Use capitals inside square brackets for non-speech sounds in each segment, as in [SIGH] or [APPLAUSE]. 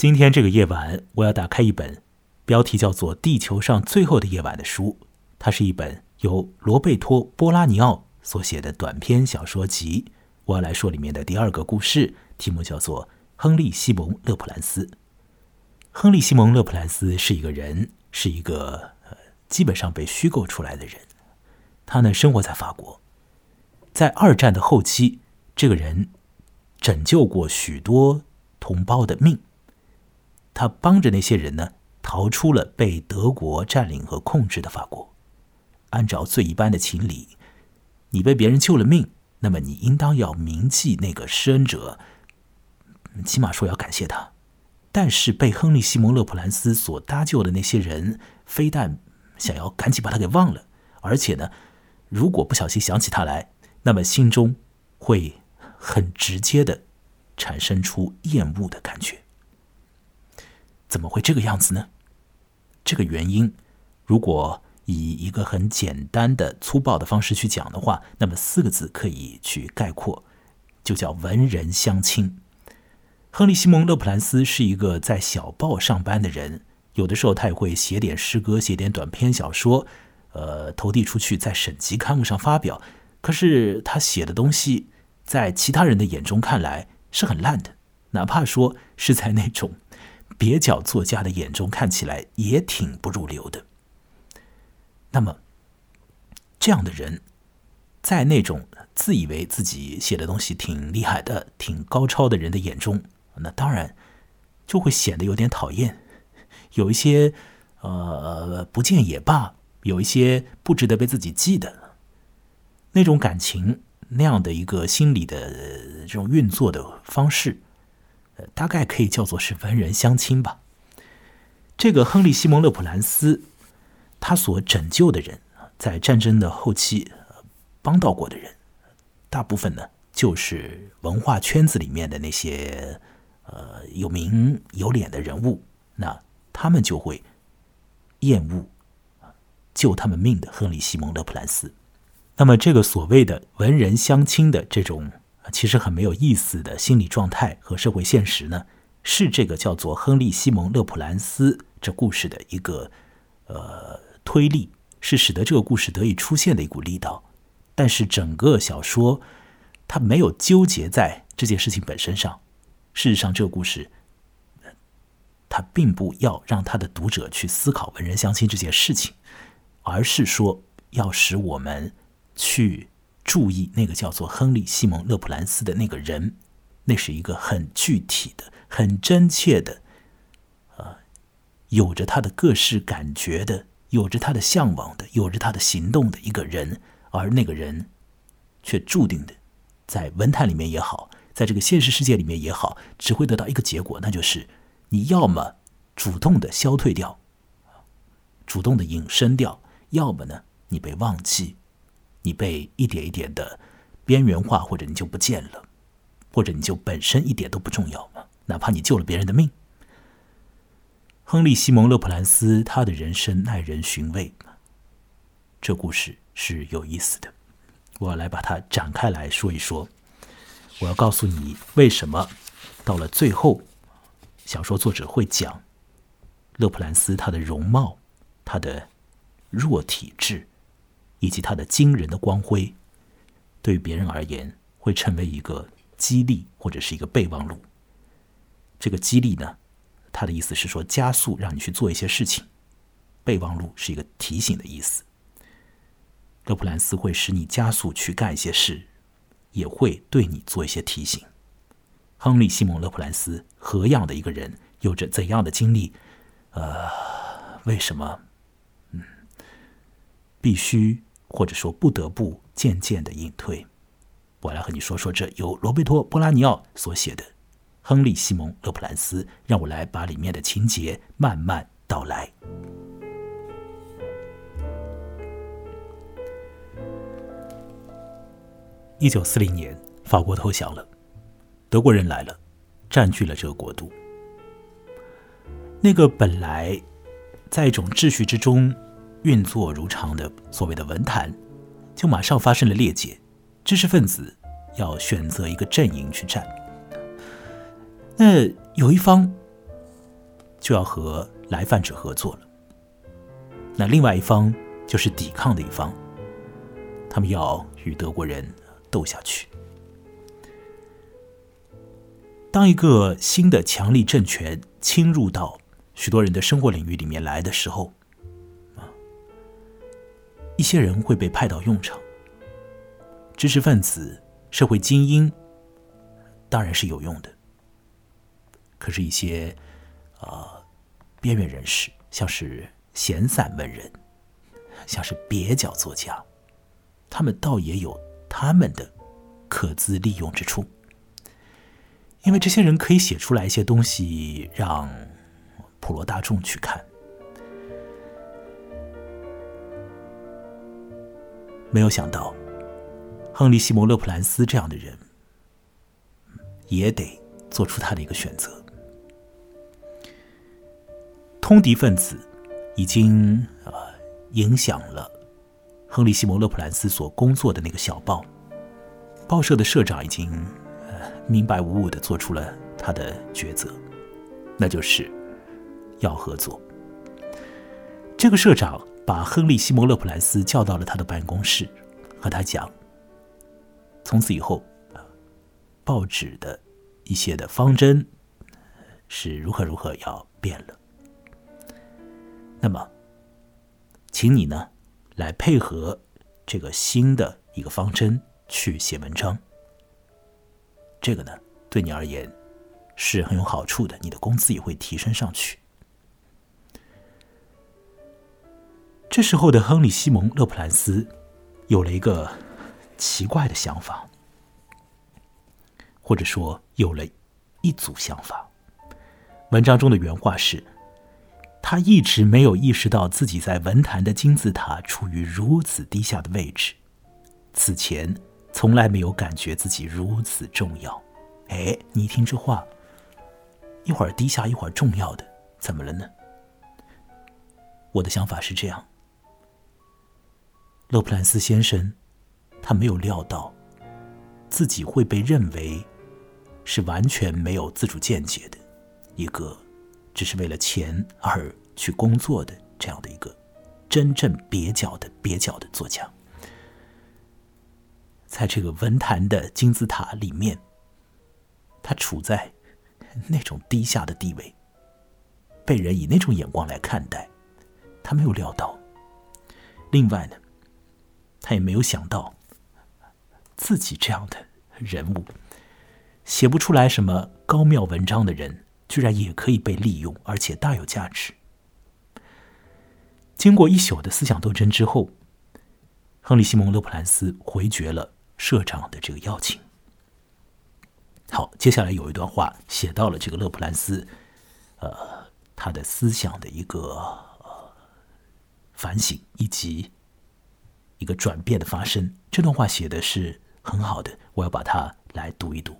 今天这个夜晚，我要打开一本标题叫做《地球上最后的夜晚》的书。它是一本由罗贝托·波拉尼奥所写的短篇小说集。我要来说里面的第二个故事，题目叫做《亨利·西蒙·勒普兰斯》。亨利·西蒙·勒普兰斯是一个人，是一个呃，基本上被虚构出来的人。他呢，生活在法国，在二战的后期，这个人拯救过许多同胞的命。他帮着那些人呢，逃出了被德国占领和控制的法国。按照最一般的情理，你被别人救了命，那么你应当要铭记那个施恩者，起码说要感谢他。但是被亨利·西蒙·勒普兰斯所搭救的那些人，非但想要赶紧把他给忘了，而且呢，如果不小心想起他来，那么心中会很直接的产生出厌恶的感觉。怎么会这个样子呢？这个原因，如果以一个很简单的、粗暴的方式去讲的话，那么四个字可以去概括，就叫文人相亲。亨利·西蒙·勒普兰斯是一个在小报上班的人，有的时候他也会写点诗歌、写点短篇小说，呃，投递出去在省级刊物上发表。可是他写的东西，在其他人的眼中看来是很烂的，哪怕说是在那种。蹩脚作家的眼中看起来也挺不入流的。那么，这样的人，在那种自以为自己写的东西挺厉害的、挺高超的人的眼中，那当然就会显得有点讨厌，有一些呃不见也罢，有一些不值得被自己记的那种感情，那样的一个心理的这种运作的方式。大概可以叫做是文人相亲吧。这个亨利·西蒙·勒普兰斯，他所拯救的人，在战争的后期帮到过的人，大部分呢就是文化圈子里面的那些呃有名有脸的人物，那他们就会厌恶救他们命的亨利·西蒙·勒普兰斯。那么，这个所谓的文人相亲的这种。其实很没有意思的心理状态和社会现实呢，是这个叫做亨利·西蒙·勒普兰斯这故事的一个呃推力，是使得这个故事得以出现的一股力道。但是整个小说它没有纠结在这件事情本身上。事实上，这个故事它并不要让他的读者去思考文人相亲这件事情，而是说要使我们去。注意那个叫做亨利·西蒙·勒普兰斯的那个人，那是一个很具体的、很真切的，呃，有着他的各式感觉的，有着他的向往的，有着他的行动的一个人，而那个人却注定的，在文坛里面也好，在这个现实世界里面也好，只会得到一个结果，那就是你要么主动的消退掉，主动的隐身掉，要么呢，你被忘记。你被一点一点的边缘化，或者你就不见了，或者你就本身一点都不重要嘛？哪怕你救了别人的命。亨利·西蒙·勒普兰斯，他的人生耐人寻味。这故事是有意思的，我要来把它展开来说一说。我要告诉你，为什么到了最后，小说作者会讲勒普兰斯他的容貌，他的弱体质。以及他的惊人的光辉，对别人而言会成为一个激励或者是一个备忘录。这个激励呢，他的意思是说加速让你去做一些事情；备忘录是一个提醒的意思。勒普兰斯会使你加速去干一些事，也会对你做一些提醒。亨利·西蒙·勒普兰斯何样的一个人，有着怎样的经历？呃，为什么？嗯，必须。或者说不得不渐渐的隐退。我来和你说说这由罗贝托·波拉尼奥所写的《亨利·西蒙·勒普兰斯》，让我来把里面的情节慢慢道来。一九四零年，法国投降了，德国人来了，占据了这个国度。那个本来在一种秩序之中。运作如常的所谓的文坛，就马上发生了裂解。知识分子要选择一个阵营去站。那有一方就要和来犯者合作了。那另外一方就是抵抗的一方，他们要与德国人斗下去。当一个新的强力政权侵入到许多人的生活领域里面来的时候，一些人会被派到用场。知识分子、社会精英当然是有用的，可是，一些啊边缘人士，像是闲散文人，像是蹩脚作家，他们倒也有他们的可资利用之处。因为这些人可以写出来一些东西，让普罗大众去看。没有想到，亨利·西蒙·勒普兰斯这样的人，也得做出他的一个选择。通敌分子已经呃影响了亨利·西蒙·勒普兰斯所工作的那个小报，报社的社长已经呃。明白无误的做出了他的抉择，那就是要合作。这个社长把亨利·西蒙·勒普莱斯叫到了他的办公室，和他讲：从此以后，报纸的一些的方针是如何如何要变了。那么，请你呢来配合这个新的一个方针去写文章。这个呢，对你而言是很有好处的，你的工资也会提升上去。这时候的亨利·西蒙·勒普兰斯有了一个奇怪的想法，或者说有了一组想法。文章中的原话是：“他一直没有意识到自己在文坛的金字塔处于如此低下的位置，此前。”从来没有感觉自己如此重要。哎，你一听这话，一会儿低下，一会儿重要的，怎么了呢？我的想法是这样：勒普兰斯先生，他没有料到自己会被认为是完全没有自主见解的一个，只是为了钱而去工作的这样的一个真正蹩脚的蹩脚的作家。在这个文坛的金字塔里面，他处在那种低下的地位，被人以那种眼光来看待，他没有料到。另外呢，他也没有想到，自己这样的人物，写不出来什么高妙文章的人，居然也可以被利用，而且大有价值。经过一宿的思想斗争之后，亨利·西蒙·勒普兰斯回绝了。社长的这个邀请。好，接下来有一段话写到了这个勒普兰斯，呃，他的思想的一个反省以及一个转变的发生。这段话写的是很好的，我要把它来读一读。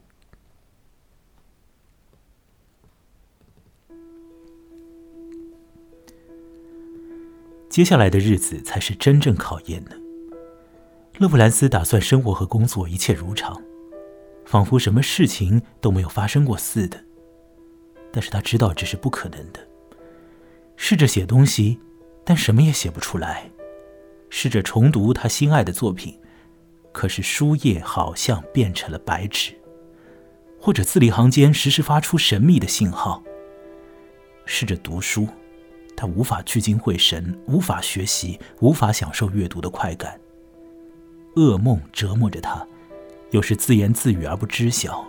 接下来的日子才是真正考验呢。勒布兰斯打算生活和工作一切如常，仿佛什么事情都没有发生过似的。但是他知道这是不可能的。试着写东西，但什么也写不出来；试着重读他心爱的作品，可是书页好像变成了白纸，或者字里行间时时发出神秘的信号。试着读书，他无法聚精会神，无法学习，无法享受阅读的快感。噩梦折磨着他，有时自言自语而不知晓。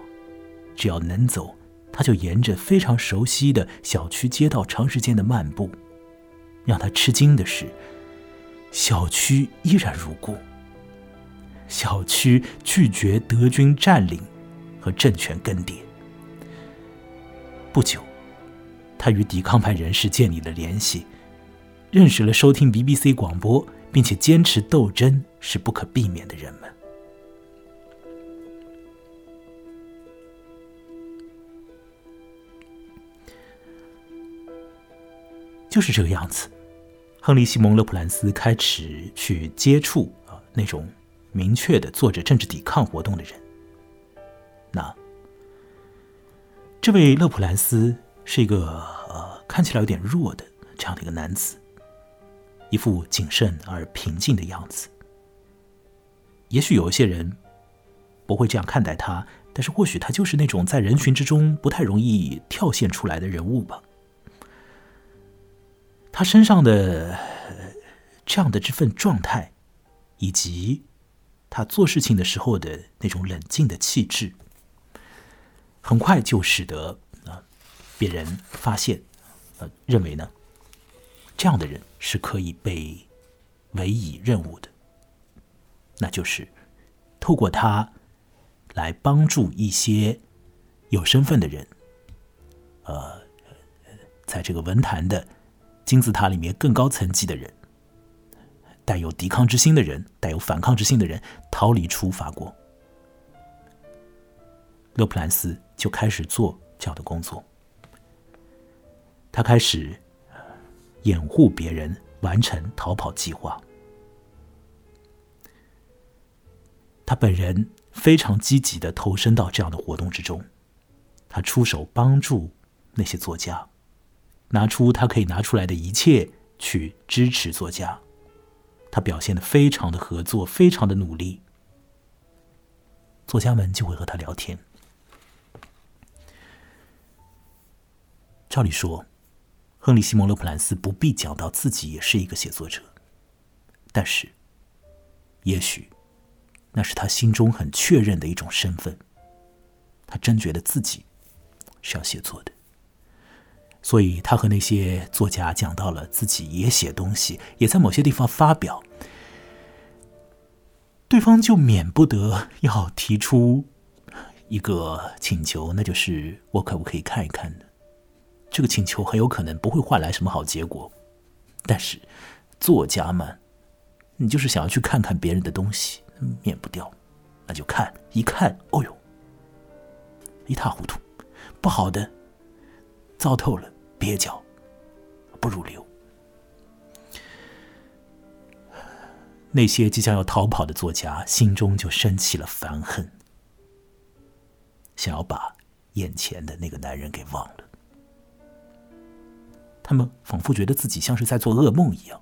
只要能走，他就沿着非常熟悉的小区街道长时间的漫步。让他吃惊的是，小区依然如故。小区拒绝德军占领和政权更迭。不久，他与抵抗派人士建立了联系，认识了收听 BBC 广播。并且坚持斗争是不可避免的人们，就是这个样子。亨利·西蒙·勒普兰斯开始去接触啊那种明确的做着政治抵抗活动的人。那这位勒普兰斯是一个呃看起来有点弱的这样的一个男子，一副谨慎而平静的样子。也许有一些人不会这样看待他，但是或许他就是那种在人群之中不太容易跳现出来的人物吧。他身上的这样的这份状态，以及他做事情的时候的那种冷静的气质，很快就使得啊别人发现，呃认为呢，这样的人是可以被委以任务的，那就是透过他来帮助一些有身份的人，呃，在这个文坛的。金字塔里面更高层级的人，带有抵抗之心的人，带有反抗之心的人，逃离出法国。勒普兰斯就开始做这样的工作。他开始掩护别人完成逃跑计划。他本人非常积极的投身到这样的活动之中，他出手帮助那些作家。拿出他可以拿出来的一切去支持作家，他表现的非常的合作，非常的努力。作家们就会和他聊天。照理说，亨利·西蒙·勒普兰斯不必讲到自己也是一个写作者，但是，也许那是他心中很确认的一种身份。他真觉得自己是要写作的。所以，他和那些作家讲到了自己也写东西，也在某些地方发表，对方就免不得要提出一个请求，那就是我可不可以看一看呢？这个请求很有可能不会换来什么好结果，但是作家们，你就是想要去看看别人的东西，免不掉，那就看一看，哦呦，一塌糊涂，不好的。糟透了，蹩脚，不入流。那些即将要逃跑的作家心中就升起了烦恨，想要把眼前的那个男人给忘了。他们仿佛觉得自己像是在做噩梦一样，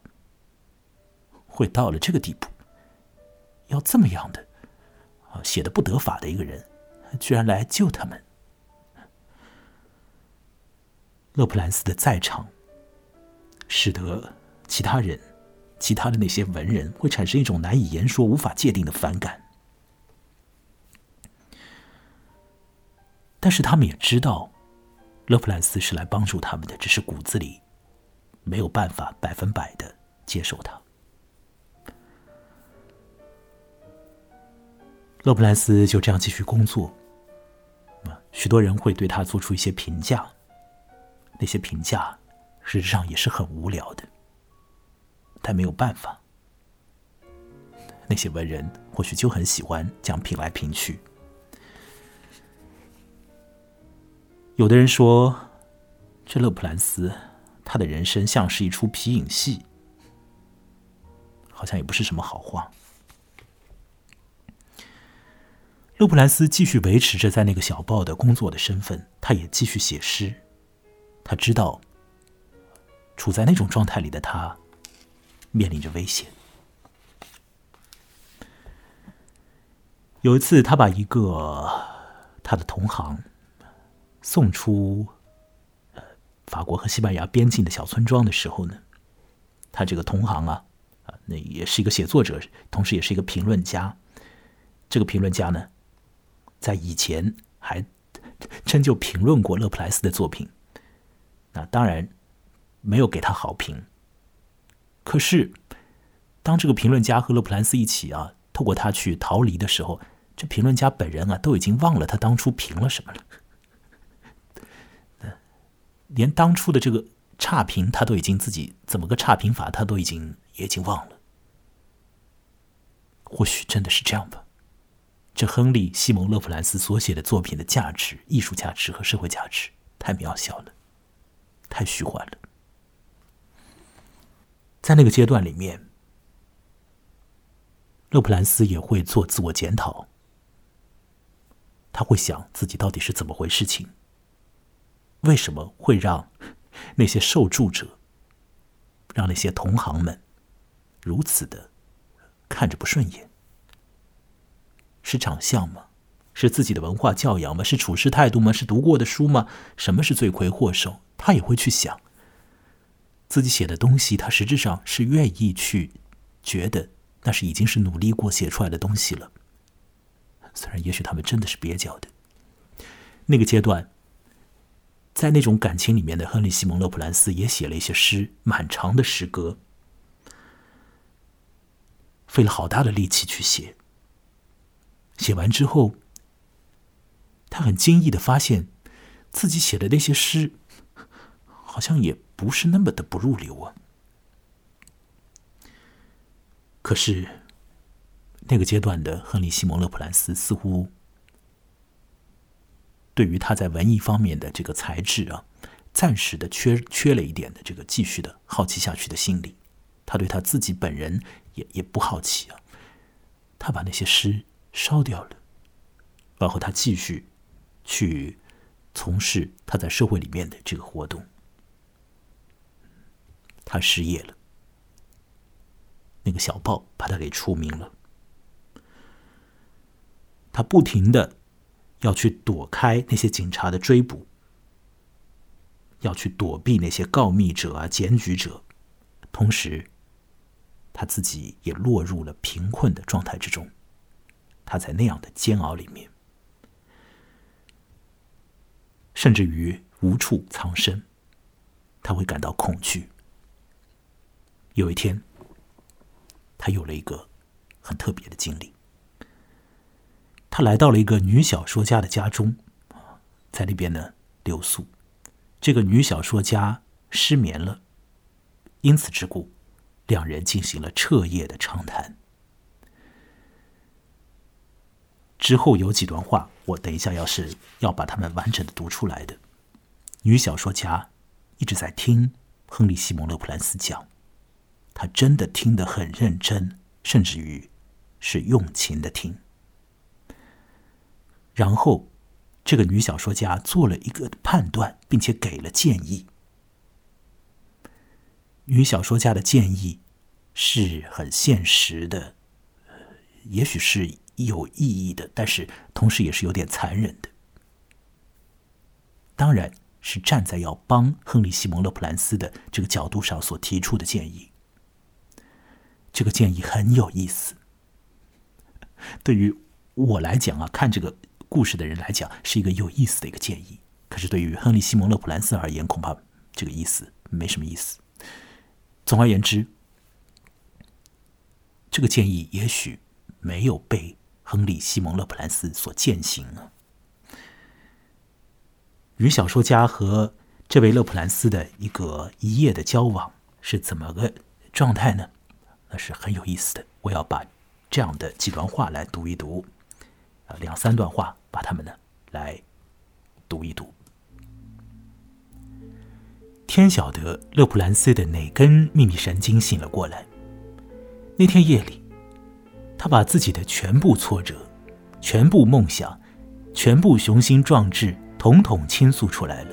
会到了这个地步，要这么样的啊，写的不得法的一个人，居然来救他们。勒普兰斯的在场，使得其他人、其他的那些文人会产生一种难以言说、无法界定的反感。但是他们也知道，勒普兰斯是来帮助他们的，只是骨子里没有办法百分百的接受他。勒普兰斯就这样继续工作，许多人会对他做出一些评价。那些评价，事实上也是很无聊的，但没有办法。那些文人或许就很喜欢讲评来评去。有的人说，这勒普兰斯他的人生像是一出皮影戏，好像也不是什么好话。勒普兰斯继续维持着在那个小报的工作的身份，他也继续写诗。他知道，处在那种状态里的他，面临着危险。有一次，他把一个他的同行送出法国和西班牙边境的小村庄的时候呢，他这个同行啊啊，那也是一个写作者，同时也是一个评论家。这个评论家呢，在以前还 [LAUGHS] 真就评论过勒普莱斯的作品。当然没有给他好评。可是，当这个评论家和勒普兰斯一起啊，透过他去逃离的时候，这评论家本人啊，都已经忘了他当初评了什么了。连当初的这个差评，他都已经自己怎么个差评法，他都已经也已经忘了。或许真的是这样吧。这亨利·西蒙·勒普兰斯所写的作品的价值、艺术价值和社会价值太渺小了。太虚幻了，在那个阶段里面，勒普兰斯也会做自我检讨。他会想自己到底是怎么回事？情为什么会让那些受助者，让那些同行们如此的看着不顺眼？是长相吗？是自己的文化教养吗？是处事态度吗？是读过的书吗？什么是罪魁祸首？他也会去想。自己写的东西，他实质上是愿意去觉得那是已经是努力过写出来的东西了。虽然也许他们真的是蹩脚的。那个阶段，在那种感情里面的亨利·西蒙·勒普兰斯也写了一些诗，蛮长的诗歌，费了好大的力气去写。写完之后，他很惊异的发现，自己写的那些诗，好像也不是那么的不入流啊。可是，那个阶段的亨利·西蒙·勒普兰斯似乎。对于他在文艺方面的这个才智啊，暂时的缺缺了一点的这个继续的好奇下去的心理，他对他自己本人也也不好奇啊。他把那些诗烧掉了，然后他继续去从事他在社会里面的这个活动。他失业了，那个小报把他给除名了，他不停的。要去躲开那些警察的追捕，要去躲避那些告密者啊、检举者，同时，他自己也落入了贫困的状态之中。他在那样的煎熬里面，甚至于无处藏身，他会感到恐惧。有一天，他有了一个很特别的经历。他来到了一个女小说家的家中，在那边呢留宿。这个女小说家失眠了，因此之故，两人进行了彻夜的长谈。之后有几段话，我等一下要是要把它们完整的读出来的。女小说家一直在听亨利·西蒙·勒普兰斯讲，他真的听得很认真，甚至于是用情的听。然后，这个女小说家做了一个判断，并且给了建议。女小说家的建议是很现实的，也许是有意义的，但是同时也是有点残忍的。当然是站在要帮亨利·西蒙·勒普兰斯的这个角度上所提出的建议。这个建议很有意思，对于我来讲啊，看这个。故事的人来讲是一个有意思的一个建议，可是对于亨利·西蒙·勒普兰斯而言，恐怕这个意思没什么意思。总而言之，这个建议也许没有被亨利·西蒙·勒普兰斯所践行啊。女小说家和这位勒普兰斯的一个一夜的交往是怎么个状态呢？那是很有意思的。我要把这样的几段话来读一读，啊，两三段话。把他们呢来读一读。天晓得勒普兰斯的哪根秘密神经醒了过来。那天夜里，他把自己的全部挫折、全部梦想、全部雄心壮志，统统倾诉出来了。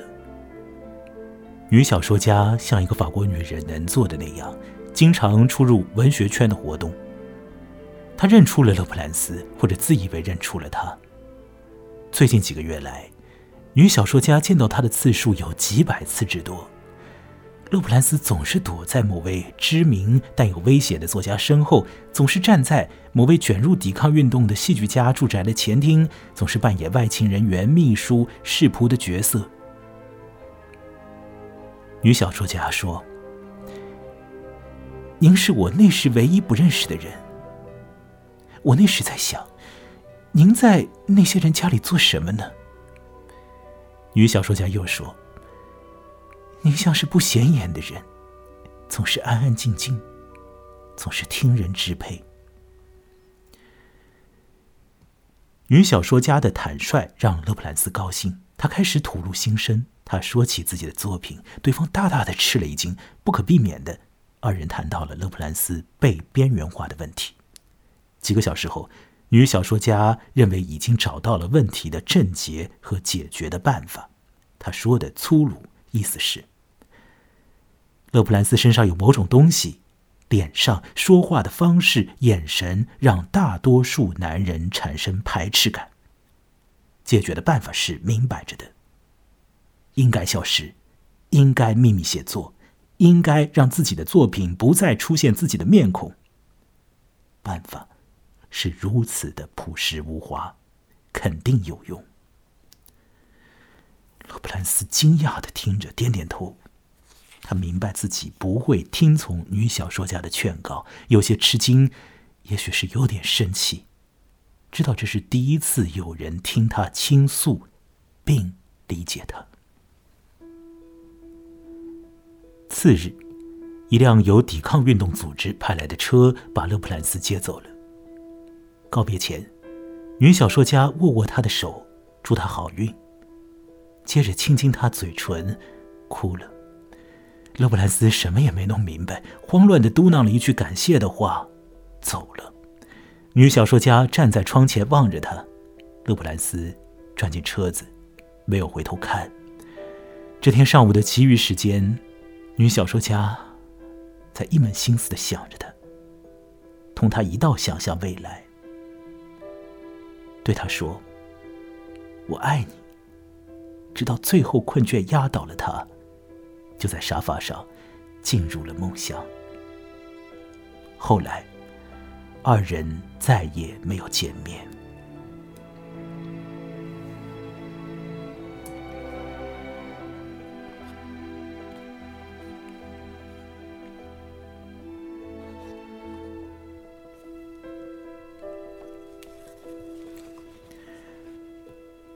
女小说家像一个法国女人能做的那样，经常出入文学圈的活动。她认出了勒普兰斯，或者自以为认出了他。最近几个月来，女小说家见到他的次数有几百次之多。勒普兰斯总是躲在某位知名但有危险的作家身后，总是站在某位卷入抵抗运动的戏剧家住宅的前厅，总是扮演外勤人员、秘书、侍仆的角色。女小说家说：“您是我那时唯一不认识的人。我那时在想。”您在那些人家里做什么呢？女小说家又说：“您像是不显眼的人，总是安安静静，总是听人支配。”女小说家的坦率让勒普兰斯高兴，他开始吐露心声。他说起自己的作品，对方大大的吃了一惊。不可避免的，二人谈到了勒普兰斯被边缘化的问题。几个小时后。女小说家认为已经找到了问题的症结和解决的办法。她说的粗鲁，意思是：勒普兰斯身上有某种东西，脸上、说话的方式、眼神，让大多数男人产生排斥感。解决的办法是明摆着的：应该消失，应该秘密写作，应该让自己的作品不再出现自己的面孔。办法是如此的朴实无华，肯定有用。勒普兰斯惊讶的听着，点点头。他明白自己不会听从女小说家的劝告，有些吃惊，也许是有点生气。知道这是第一次有人听他倾诉，并理解他。次日，一辆由抵抗运动组织派来的车把勒普兰斯接走了。告别前，女小说家握握他的手，祝他好运。接着亲亲他嘴唇，哭了。勒布兰斯什么也没弄明白，慌乱的嘟囔了一句感谢的话，走了。女小说家站在窗前望着他，勒布兰斯转进车子，没有回头看。这天上午的其余时间，女小说家在一门心思的想着他，同他一道想象未来，对他说：“我爱你。”直到最后困倦压倒了他，就在沙发上进入了梦乡。后来，二人再也没有见面。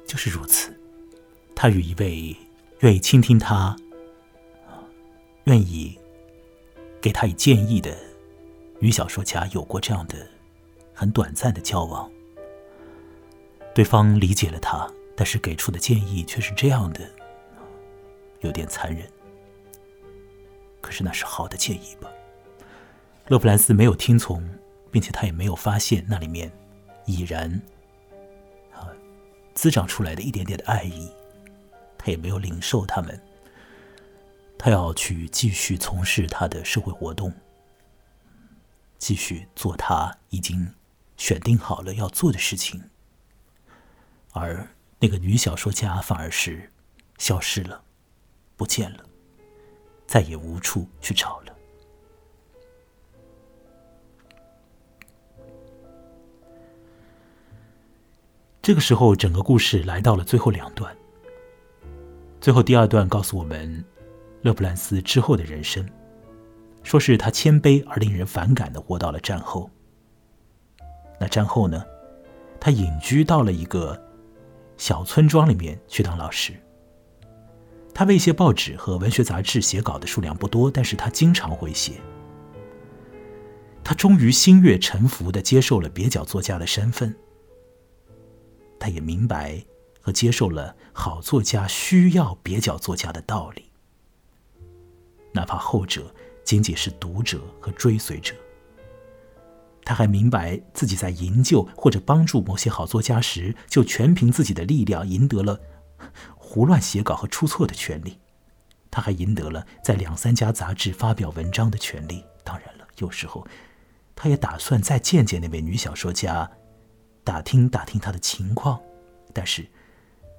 就是如此。他与一位愿意倾听他、愿意给他以建议的女小说家有过这样的很短暂的交往。对方理解了他，但是给出的建议却是这样的，有点残忍。可是那是好的建议吧？勒普兰斯没有听从，并且他也没有发现那里面已然滋长出来的一点点的爱意。他也没有领受他们。他要去继续从事他的社会活动，继续做他已经选定好了要做的事情。而那个女小说家反而是消失了，不见了，再也无处去找了。这个时候，整个故事来到了最后两段。最后第二段告诉我们，勒普兰斯之后的人生，说是他谦卑而令人反感的活到了战后。那战后呢，他隐居到了一个小村庄里面去当老师。他为一些报纸和文学杂志写稿的数量不多，但是他经常会写。他终于心悦诚服的接受了蹩脚作家的身份。他也明白。和接受了好作家需要蹩脚作家的道理，哪怕后者仅仅是读者和追随者。他还明白自己在营救或者帮助某些好作家时，就全凭自己的力量赢得了胡乱写稿和出错的权利。他还赢得了在两三家杂志发表文章的权利。当然了，有时候他也打算再见见那位女小说家，打听打听她的情况，但是。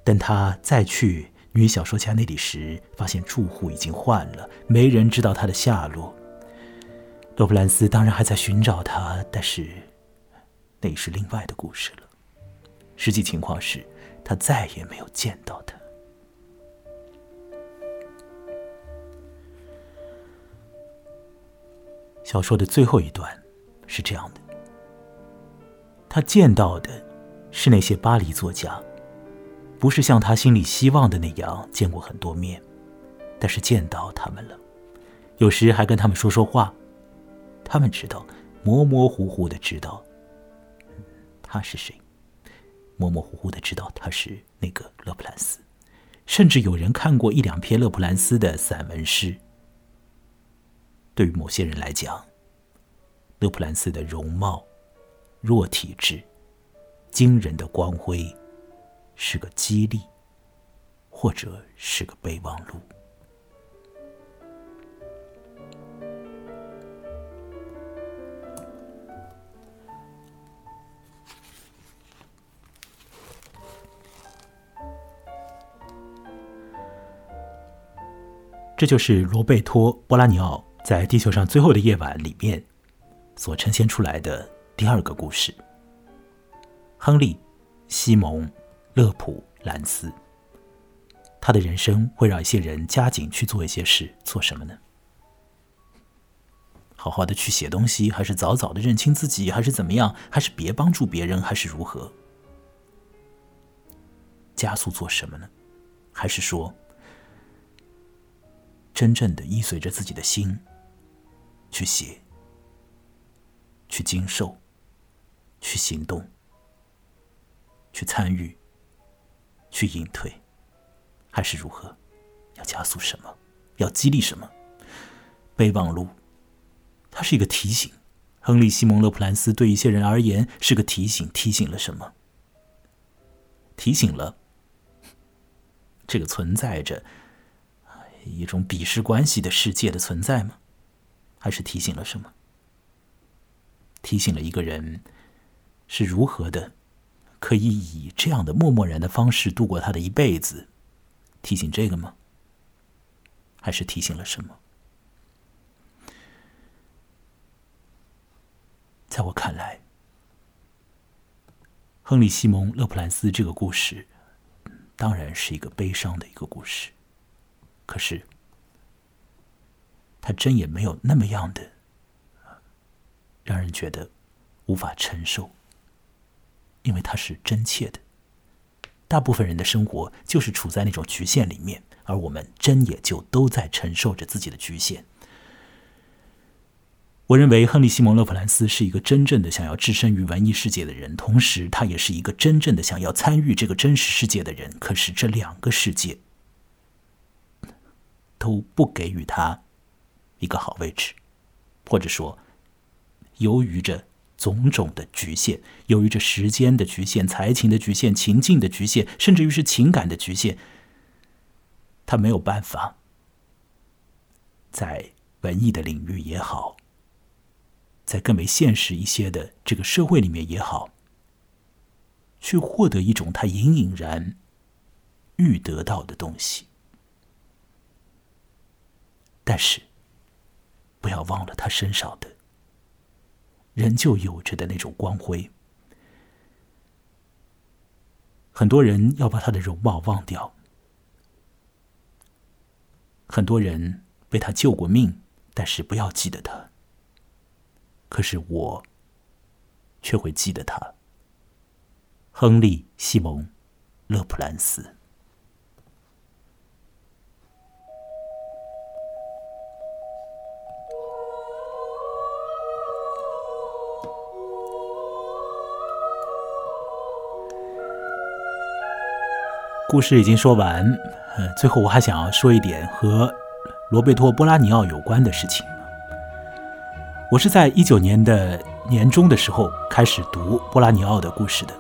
等他再去女小说家那里时，发现住户已经换了，没人知道他的下落。罗布兰斯当然还在寻找他，但是那是另外的故事了。实际情况是他再也没有见到他。小说的最后一段是这样的：他见到的是那些巴黎作家。不是像他心里希望的那样见过很多面，但是见到他们了，有时还跟他们说说话。他们知道，模模糊糊的知道他是谁，模模糊糊的知道他是那个勒普兰斯，甚至有人看过一两篇勒普兰斯的散文诗。对于某些人来讲，勒普兰斯的容貌、弱体质、惊人的光辉。是个激励或者是个备忘录。这就是罗贝托波拉尼奥在地球上最后的夜晚里面所呈现出来的第二个故事。亨利西蒙勒普兰斯，他的人生会让一些人加紧去做一些事，做什么呢？好好的去写东西，还是早早的认清自己，还是怎么样？还是别帮助别人，还是如何？加速做什么呢？还是说？真正的依随着自己的心去写、去经受、去行动、去参与、去隐退，还是如何？要加速什么？要激励什么？备忘录，它是一个提醒。亨利·西蒙·勒普兰斯对一些人而言是个提醒，提醒了什么？提醒了这个存在着。一种鄙视关系的世界的存在吗？还是提醒了什么？提醒了一个人是如何的可以以这样的默默然的方式度过他的一辈子？提醒这个吗？还是提醒了什么？在我看来，亨利·西蒙·勒普兰斯这个故事当然是一个悲伤的一个故事。可是，他真也没有那么样的让人觉得无法承受，因为他是真切的。大部分人的生活就是处在那种局限里面，而我们真也就都在承受着自己的局限。我认为亨利·西蒙·勒普兰斯是一个真正的想要置身于文艺世界的人，同时他也是一个真正的想要参与这个真实世界的人。可是这两个世界。都不给予他一个好位置，或者说，由于着种种的局限，由于这时间的局限、才情的局限、情境的局限，甚至于是情感的局限，他没有办法在文艺的领域也好，在更为现实一些的这个社会里面也好，去获得一种他隐隐然欲得到的东西。但是，不要忘了他身上的，仍旧有着的那种光辉。很多人要把他的容貌忘掉，很多人为他救过命，但是不要记得他。可是我，却会记得他，亨利·西蒙·勒普兰斯。故事已经说完，呃，最后我还想要说一点和罗贝托·波拉尼奥有关的事情。我是在一九年的年中的时候开始读波拉尼奥的故事的。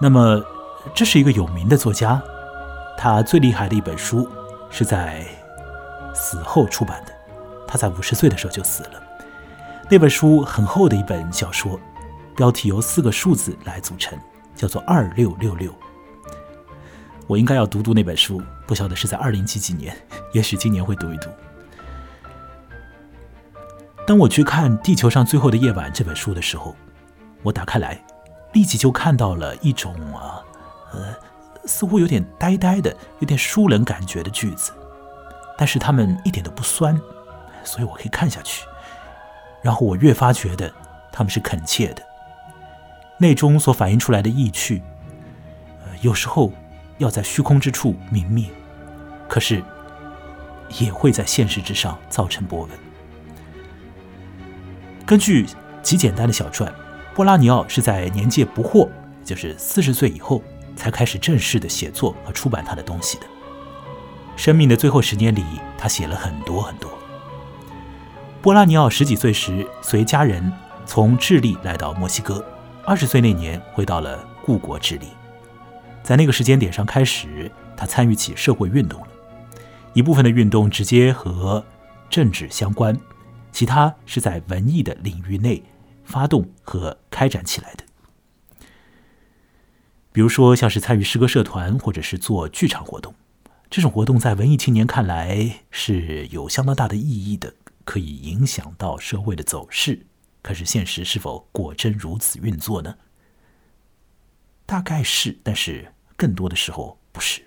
那么，这是一个有名的作家，他最厉害的一本书是在死后出版的。他在五十岁的时候就死了。那本书很厚的一本小说，标题由四个数字来组成，叫做“二六六六”。我应该要读读那本书，不晓得是在二零几几年，也许今年会读一读。当我去看《地球上最后的夜晚》这本书的时候，我打开来，立即就看到了一种啊，呃，似乎有点呆呆的、有点疏冷感觉的句子，但是他们一点都不酸，所以我可以看下去。然后我越发觉得他们是恳切的，内中所反映出来的意趣，呃，有时候。要在虚空之处明灭，可是也会在现实之上造成波纹。根据极简单的小传，波拉尼奥是在年届不惑，就是四十岁以后，才开始正式的写作和出版他的东西的。生命的最后十年里，他写了很多很多。波拉尼奥十几岁时，随家人从智利来到墨西哥，二十岁那年回到了故国智利。在那个时间点上开始，他参与起社会运动了。一部分的运动直接和政治相关，其他是在文艺的领域内发动和开展起来的。比如说，像是参与诗歌社团，或者是做剧场活动。这种活动在文艺青年看来是有相当大的意义的，可以影响到社会的走势。可是现实是否果真如此运作呢？大概是，但是更多的时候不是。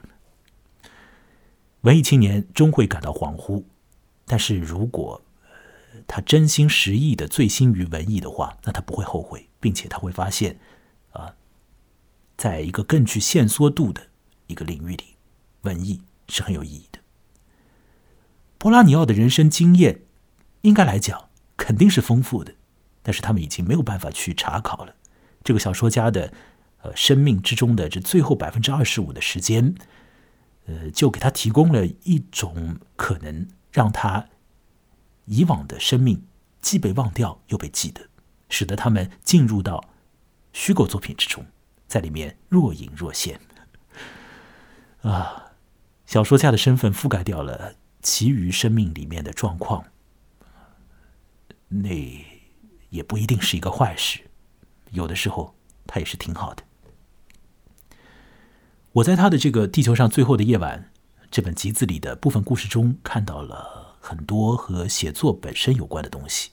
文艺青年终会感到恍惚，但是如果他真心实意的醉心于文艺的话，那他不会后悔，并且他会发现，啊，在一个更具限缩度的一个领域里，文艺是很有意义的。波拉尼奥的人生经验，应该来讲肯定是丰富的，但是他们已经没有办法去查考了。这个小说家的呃生命之中的这最后百分之二十五的时间。呃，就给他提供了一种可能，让他以往的生命既被忘掉又被记得，使得他们进入到虚构作品之中，在里面若隐若现。啊，小说家的身份覆盖掉了其余生命里面的状况，那也不一定是一个坏事，有的时候他也是挺好的。我在他的这个《地球上最后的夜晚》这本集子里的部分故事中，看到了很多和写作本身有关的东西。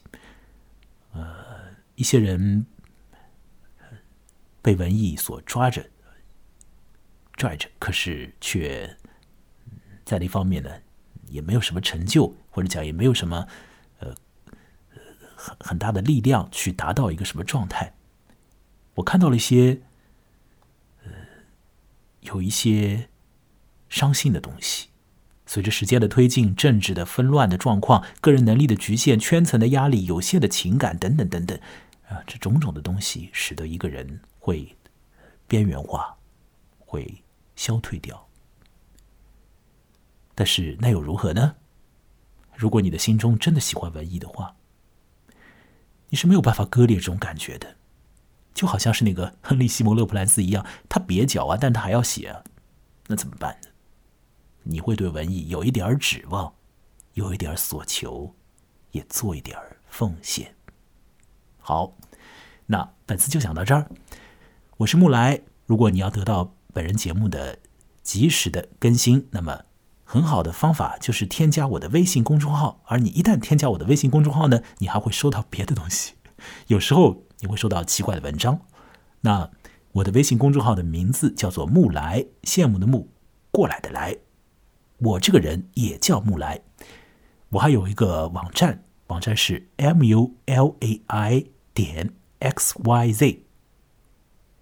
呃，一些人被文艺所抓着、拽着，可是却在那方面呢，也没有什么成就，或者讲也没有什么呃很很大的力量去达到一个什么状态。我看到了一些。有一些伤心的东西，随着时间的推进，政治的纷乱的状况，个人能力的局限，圈层的压力，有限的情感等等等等，啊，这种种的东西，使得一个人会边缘化，会消退掉。但是那又如何呢？如果你的心中真的喜欢文艺的话，你是没有办法割裂这种感觉的。就好像是那个亨利·西蒙·勒普兰斯一样，他蹩脚啊，但他还要写啊，那怎么办呢？你会对文艺有一点指望，有一点所求，也做一点奉献。好，那本次就讲到这儿。我是木来，如果你要得到本人节目的及时的更新，那么很好的方法就是添加我的微信公众号。而你一旦添加我的微信公众号呢，你还会收到别的东西，有时候。你会收到奇怪的文章。那我的微信公众号的名字叫做“木来”，羡慕的木，过来的来。我这个人也叫木来。我还有一个网站，网站是 m u l a i 点 x y z。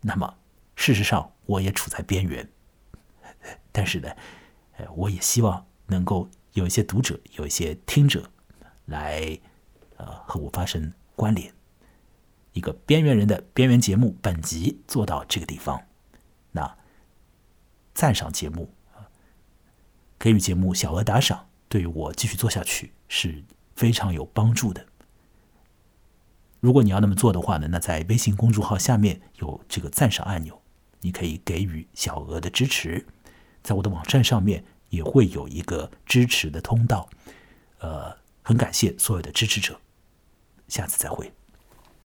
那么，事实上我也处在边缘，但是呢，呃，我也希望能够有一些读者，有一些听者来，呃，和我发生关联。一个边缘人的边缘节目，本集做到这个地方。那赞赏节目给予节目小额打赏，对于我继续做下去是非常有帮助的。如果你要那么做的话呢，那在微信公众号下面有这个赞赏按钮，你可以给予小额的支持。在我的网站上面也会有一个支持的通道。呃，很感谢所有的支持者，下次再会。